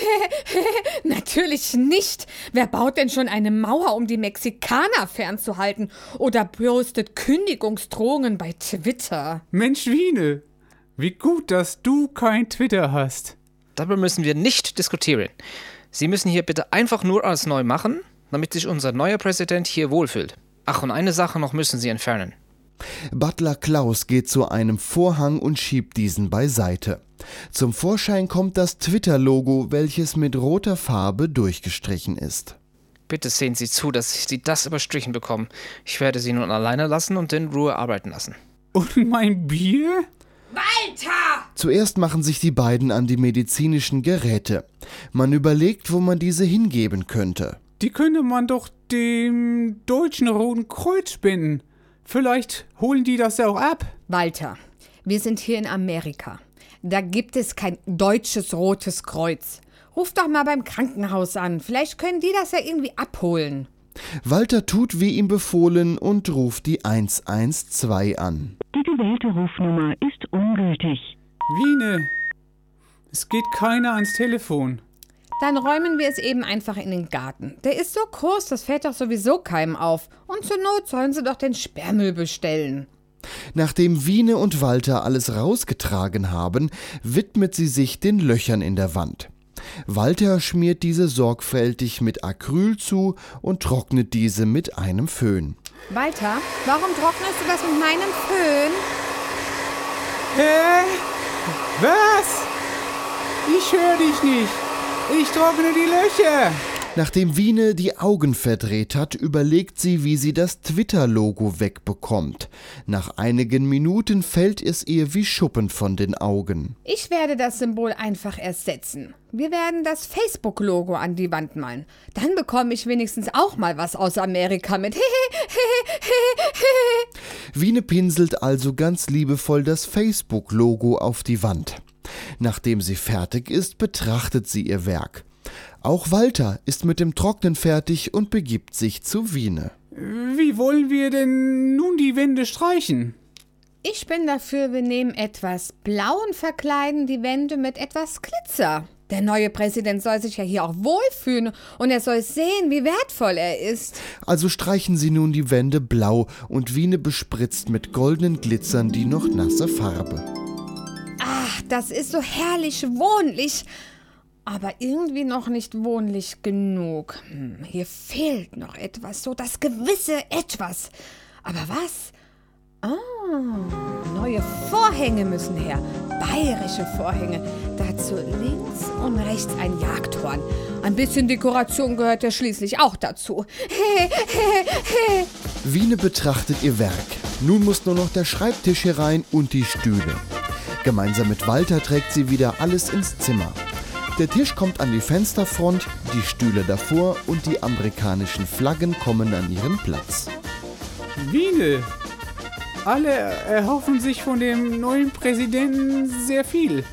Natürlich nicht. Wer baut denn schon eine Mauer, um die Mexikaner fernzuhalten? Oder postet Kündigungsdrohungen bei Twitter? Mensch, Wiene, wie gut, dass du kein Twitter hast. Darüber müssen wir nicht diskutieren. Sie müssen hier bitte einfach nur alles neu machen, damit sich unser neuer Präsident hier wohlfühlt. Ach, und eine Sache noch müssen Sie entfernen. Butler Klaus geht zu einem Vorhang und schiebt diesen beiseite. Zum Vorschein kommt das Twitter-Logo, welches mit roter Farbe durchgestrichen ist. Bitte sehen Sie zu, dass Sie das überstrichen bekommen. Ich werde Sie nun alleine lassen und in Ruhe arbeiten lassen. Und mein Bier? Walter! Zuerst machen sich die beiden an die medizinischen Geräte. Man überlegt, wo man diese hingeben könnte. Die könnte man doch dem Deutschen Roten Kreuz spenden. Vielleicht holen die das ja auch ab. Walter, wir sind hier in Amerika. Da gibt es kein deutsches Rotes Kreuz. Ruf doch mal beim Krankenhaus an. Vielleicht können die das ja irgendwie abholen. Walter tut wie ihm befohlen und ruft die 112 an. Die gewählte Rufnummer ist ungültig. Wiene, es geht keiner ans Telefon. Dann räumen wir es eben einfach in den Garten. Der ist so groß, das fällt doch sowieso keinem auf. Und zur Not sollen sie doch den Sperrmüll bestellen. Nachdem Wiene und Walter alles rausgetragen haben, widmet sie sich den Löchern in der Wand. Walter schmiert diese sorgfältig mit Acryl zu und trocknet diese mit einem Föhn. Walter, warum trocknest du das mit meinem Föhn? Hä? Was? Ich höre dich nicht. Ich trockne die Löcher. Nachdem Wiene die Augen verdreht hat, überlegt sie, wie sie das Twitter-Logo wegbekommt. Nach einigen Minuten fällt es ihr wie Schuppen von den Augen. Ich werde das Symbol einfach ersetzen. Wir werden das Facebook-Logo an die Wand malen. Dann bekomme ich wenigstens auch mal was aus Amerika mit. Wiene pinselt also ganz liebevoll das Facebook-Logo auf die Wand. Nachdem sie fertig ist, betrachtet sie ihr Werk. Auch Walter ist mit dem Trocknen fertig und begibt sich zu Wiene. Wie wollen wir denn nun die Wände streichen? Ich bin dafür, wir nehmen etwas Blau und verkleiden die Wände mit etwas Glitzer. Der neue Präsident soll sich ja hier auch wohlfühlen und er soll sehen, wie wertvoll er ist. Also streichen sie nun die Wände blau und Wiene bespritzt mit goldenen Glitzern die noch nasse Farbe. Das ist so herrlich wohnlich, aber irgendwie noch nicht wohnlich genug. Hm, hier fehlt noch etwas, so das gewisse Etwas. Aber was? Ah, neue Vorhänge müssen her. Bayerische Vorhänge. Dazu links und rechts ein Jagdhorn. Ein bisschen Dekoration gehört ja schließlich auch dazu. Wiene betrachtet ihr Werk. Nun muss nur noch der Schreibtisch herein und die Stühle. Gemeinsam mit Walter trägt sie wieder alles ins Zimmer. Der Tisch kommt an die Fensterfront, die Stühle davor und die amerikanischen Flaggen kommen an ihren Platz. Wiene, alle erhoffen sich von dem neuen Präsidenten sehr viel.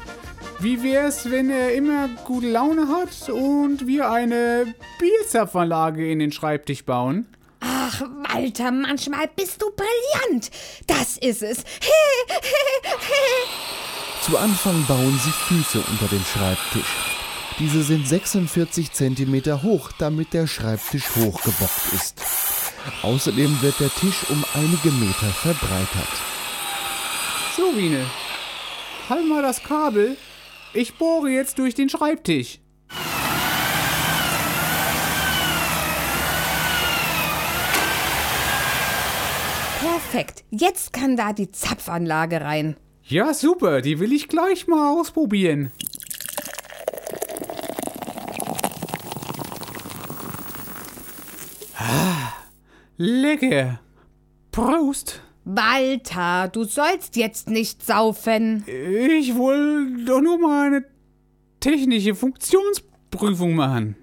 Wie wär's, wenn er immer gute Laune hat und wir eine Bierzapfanlage in den Schreibtisch bauen? Ach, Walter, manchmal bist du brillant. Das ist es. Zu Anfang bauen sie Füße unter den Schreibtisch. Diese sind 46 cm hoch, damit der Schreibtisch hochgebockt ist. Außerdem wird der Tisch um einige Meter verbreitert. So, Wiene, halt mal das Kabel. Ich bohre jetzt durch den Schreibtisch. Perfekt. Jetzt kann da die Zapfanlage rein. Ja, super, die will ich gleich mal ausprobieren. Ah, lecker. Prost. Walter, du sollst jetzt nicht saufen. Ich wollte doch nur mal eine technische Funktionsprüfung machen.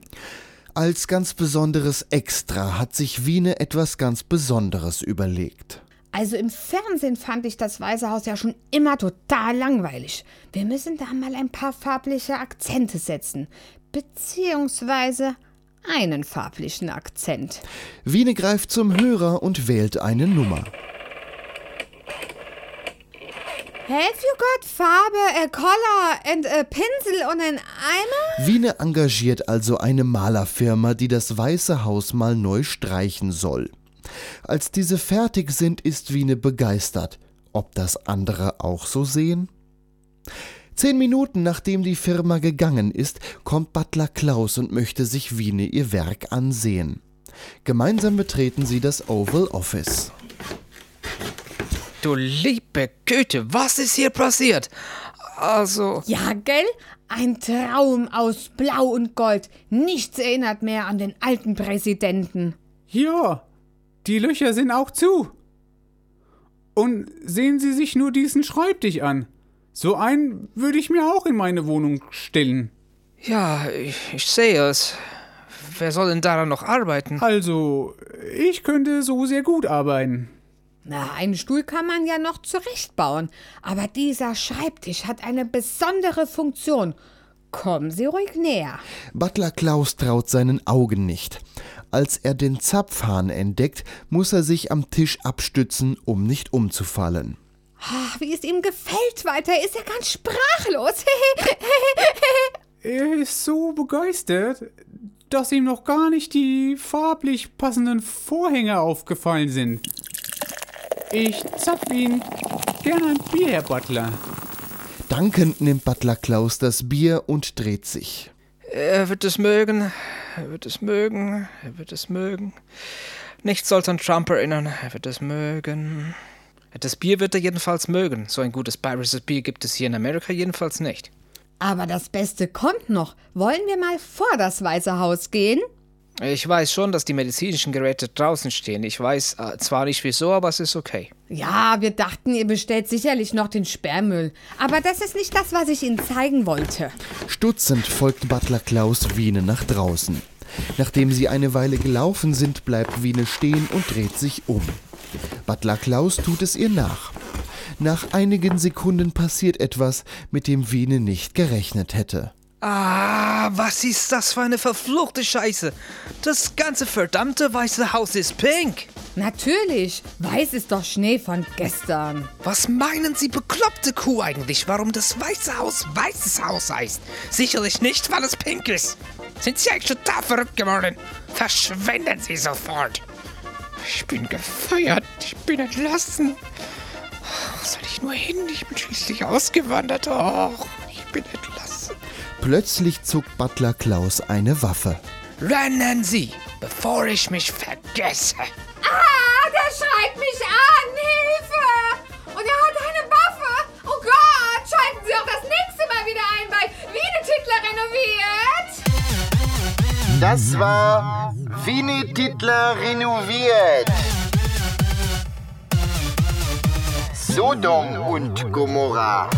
Als ganz besonderes Extra hat sich Wiene etwas ganz Besonderes überlegt. Also im Fernsehen fand ich das Weiße Haus ja schon immer total langweilig. Wir müssen da mal ein paar farbliche Akzente setzen. Beziehungsweise einen farblichen Akzent. Wiene greift zum Hörer und wählt eine Nummer. Have you got Farbe, a color and a Pinsel und ein Eimer? Wiene engagiert also eine Malerfirma, die das Weiße Haus mal neu streichen soll. Als diese fertig sind, ist Wiene begeistert. Ob das andere auch so sehen? Zehn Minuten nachdem die Firma gegangen ist, kommt Butler Klaus und möchte sich Wiene ihr Werk ansehen. Gemeinsam betreten sie das Oval Office. Du liebe Güte, was ist hier passiert? Also. Ja, gell? Ein Traum aus Blau und Gold. Nichts erinnert mehr an den alten Präsidenten. Ja, die Löcher sind auch zu. Und sehen Sie sich nur diesen Schreibtisch an. So einen würde ich mir auch in meine Wohnung stellen. Ja, ich, ich sehe es. Wer soll denn daran noch arbeiten? Also, ich könnte so sehr gut arbeiten. Na, einen Stuhl kann man ja noch zurechtbauen. Aber dieser Schreibtisch hat eine besondere Funktion. Kommen Sie ruhig näher. Butler Klaus traut seinen Augen nicht. Als er den Zapfhahn entdeckt, muss er sich am Tisch abstützen, um nicht umzufallen. Ach, wie es ihm gefällt, Walter, ist er ganz sprachlos. Er ist so begeistert, dass ihm noch gar nicht die farblich passenden Vorhänge aufgefallen sind. Ich zapf ihn gern ein Bier, Herr Butler. Dankend nimmt Butler Klaus das Bier und dreht sich. Er wird es mögen, er wird es mögen, er wird es mögen. Nichts soll's an Trump erinnern, er wird es mögen. Das Bier wird er jedenfalls mögen. So ein gutes bayerisches Bier gibt es hier in Amerika jedenfalls nicht. Aber das Beste kommt noch. Wollen wir mal vor das Weiße Haus gehen? Ich weiß schon, dass die medizinischen Geräte draußen stehen. Ich weiß äh, zwar nicht wieso, aber es ist okay. Ja, wir dachten, ihr bestellt sicherlich noch den Sperrmüll. Aber das ist nicht das, was ich Ihnen zeigen wollte. Stutzend folgt Butler Klaus Wiene nach draußen. Nachdem sie eine Weile gelaufen sind, bleibt Wiene stehen und dreht sich um. Butler Klaus tut es ihr nach. Nach einigen Sekunden passiert etwas, mit dem Wiene nicht gerechnet hätte. Ah, was ist das für eine verfluchte Scheiße? Das ganze verdammte Weiße Haus ist pink. Natürlich. Weiß ist doch Schnee von gestern. Was meinen Sie, bekloppte Kuh eigentlich, warum das Weiße Haus Weißes Haus heißt? Sicherlich nicht, weil es pink ist. Sind Sie eigentlich total verrückt geworden? Verschwinden Sie sofort. Ich bin gefeuert. Ich bin entlassen. Wo soll ich nur hin? Ich bin schließlich ausgewandert. Oh, ich bin entlassen. Plötzlich zuckt Butler Klaus eine Waffe. Rennen Sie, bevor ich mich vergesse. Ah, der schreit mich an! Hilfe! Und er hat eine Waffe! Oh Gott! Schalten Sie auch das nächste Mal wieder ein bei Wiene Titler renoviert! Das war Winnie Titler renoviert. Sodom und Gomorra.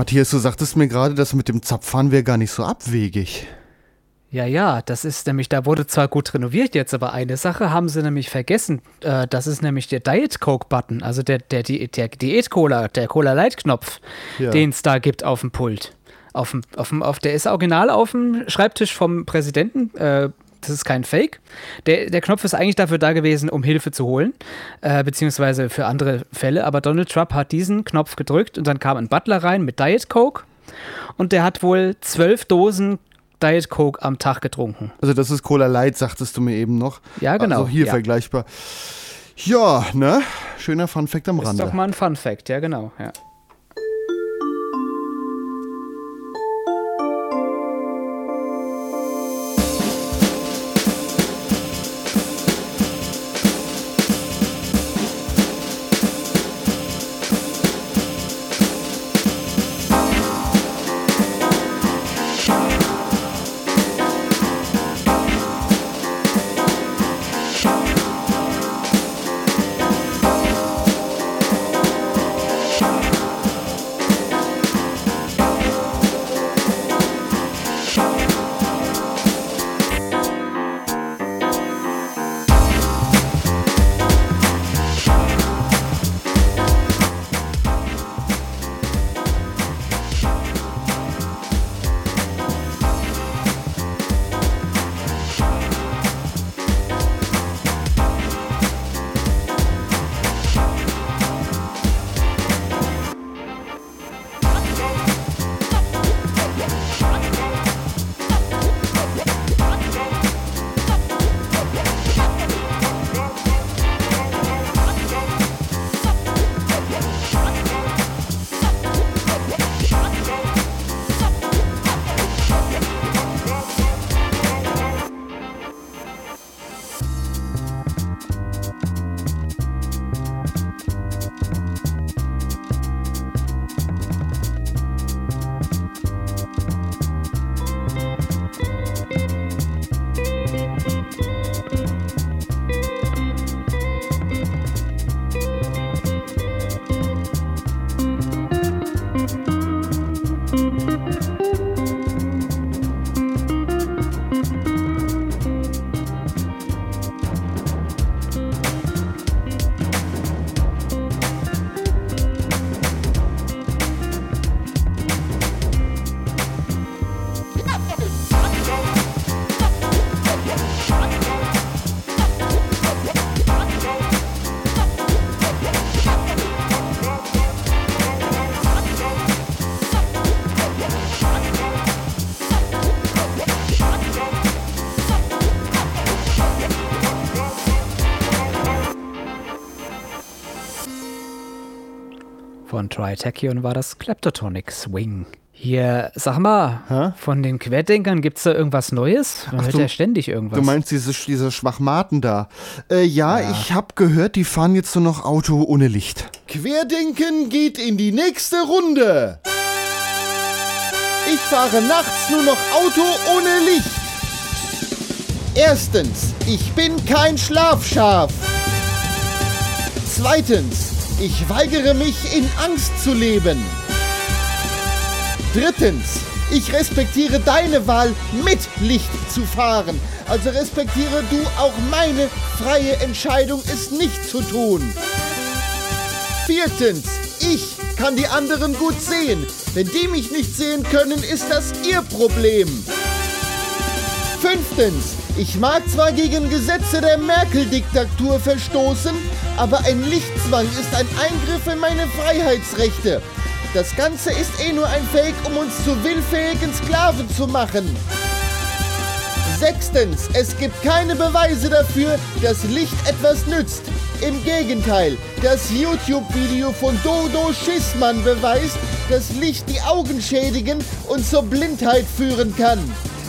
Matthias, du sagtest mir gerade, das mit dem Zapfhahn wäre gar nicht so abwegig. Ja, ja, das ist nämlich, da wurde zwar gut renoviert jetzt, aber eine Sache haben sie nämlich vergessen. Äh, das ist nämlich der Diet Coke Button, also der, der, der, der Diät Cola, der Cola Light Knopf, Ja. den es da gibt auf dem Pult. Auf dem, auf dem, auf, der ist original auf dem Schreibtisch vom Präsidenten. Äh, das ist kein Fake. Der, der Knopf ist eigentlich dafür da gewesen, um Hilfe zu holen, äh, beziehungsweise für andere Fälle. Aber Donald Trump hat diesen Knopf gedrückt und dann kam ein Butler rein mit Diet Coke und der hat wohl zwölf Dosen Diet Coke am Tag getrunken. Also das ist Cola Light, sagtest du mir eben noch. Ja, genau, Also hier ja. vergleichbar. Ja, ne? Schöner Fun Fact am Ist Rande. doch mal ein Fun Fact, ja genau. Ja. Von Tritachyon war das Kleptotonic Swing. Hier, sag mal, von den Querdenkern gibt's da irgendwas Neues? Man Ach, hört du- ja ständig irgendwas. Du meinst diese, diese Schwachmaten da? Äh, ja, ich hab gehört, die fahren jetzt nur noch Auto ohne Licht. Querdenken geht in die nächste Runde. Ich fahre nachts nur noch Auto ohne Licht. Erstens, ich bin kein Schlafschaf. Zweitens, ich weigere mich in Angst zu leben. Drittens, ich respektiere deine Wahl, mit Licht zu fahren. Also respektiere du auch meine freie Entscheidung, es nicht zu tun. Viertens, ich kann die anderen gut sehen. Wenn die mich nicht sehen können, ist das ihr Problem. Fünftens, ich mag zwar gegen Gesetze der Merkel-Diktatur verstoßen, aber ein Lichtzwang ist ein Eingriff in meine Freiheitsrechte. Das Ganze ist eh nur ein Fake, um uns zu willfähigen Sklaven zu machen. Sechstens, es gibt keine Beweise dafür, dass Licht etwas nützt. Im Gegenteil, das YouTube-Video von Dodo Schissmann beweist, dass Licht die Augen schädigen und zur Blindheit führen kann.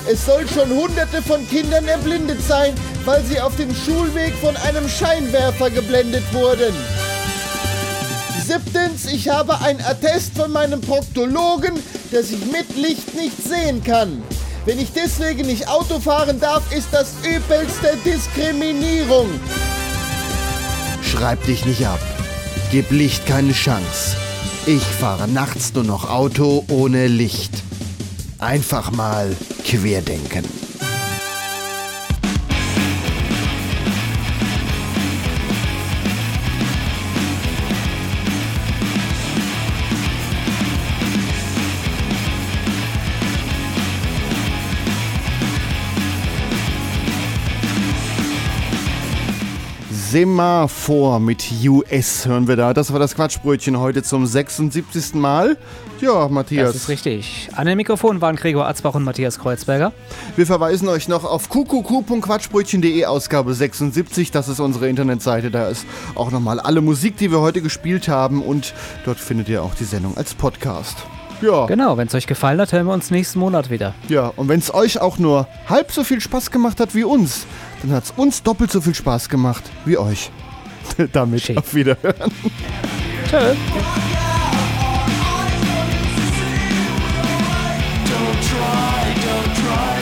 Es soll schon hunderte von Kindern erblindet sein, weil sie auf dem Schulweg von einem Scheinwerfer geblendet wurden. Siebtens, ich habe ein Attest von meinem Proktologen, dass ich mit Licht nicht sehen kann. Wenn ich deswegen nicht Auto fahren darf, ist das übelste Diskriminierung. Schreib dich nicht ab. Gib Licht keine Chance. Ich fahre nachts nur noch Auto ohne Licht. Einfach mal querdenken. Semaphor mit US hören wir da. Das war das Quatschbrötchen heute zum 76. Mal. Ja, Matthias. Das ist richtig. An den Mikrofon waren Gregor Atzbach und Matthias Kreuzberger. Wir verweisen euch noch auf qqq.quatschbrötchen.de Ausgabe 76. Das ist unsere Internetseite. Da ist auch nochmal alle Musik, die wir heute gespielt haben. Und dort findet ihr auch die Sendung als Podcast. Ja. Genau, wenn es euch gefallen hat, hören wir uns nächsten Monat wieder. Ja, und wenn es euch auch nur halb so viel Spaß gemacht hat wie uns, dann hat es uns doppelt so viel Spaß gemacht wie euch. Damit auf Wiederhören. Tschö. Don't try, don't try.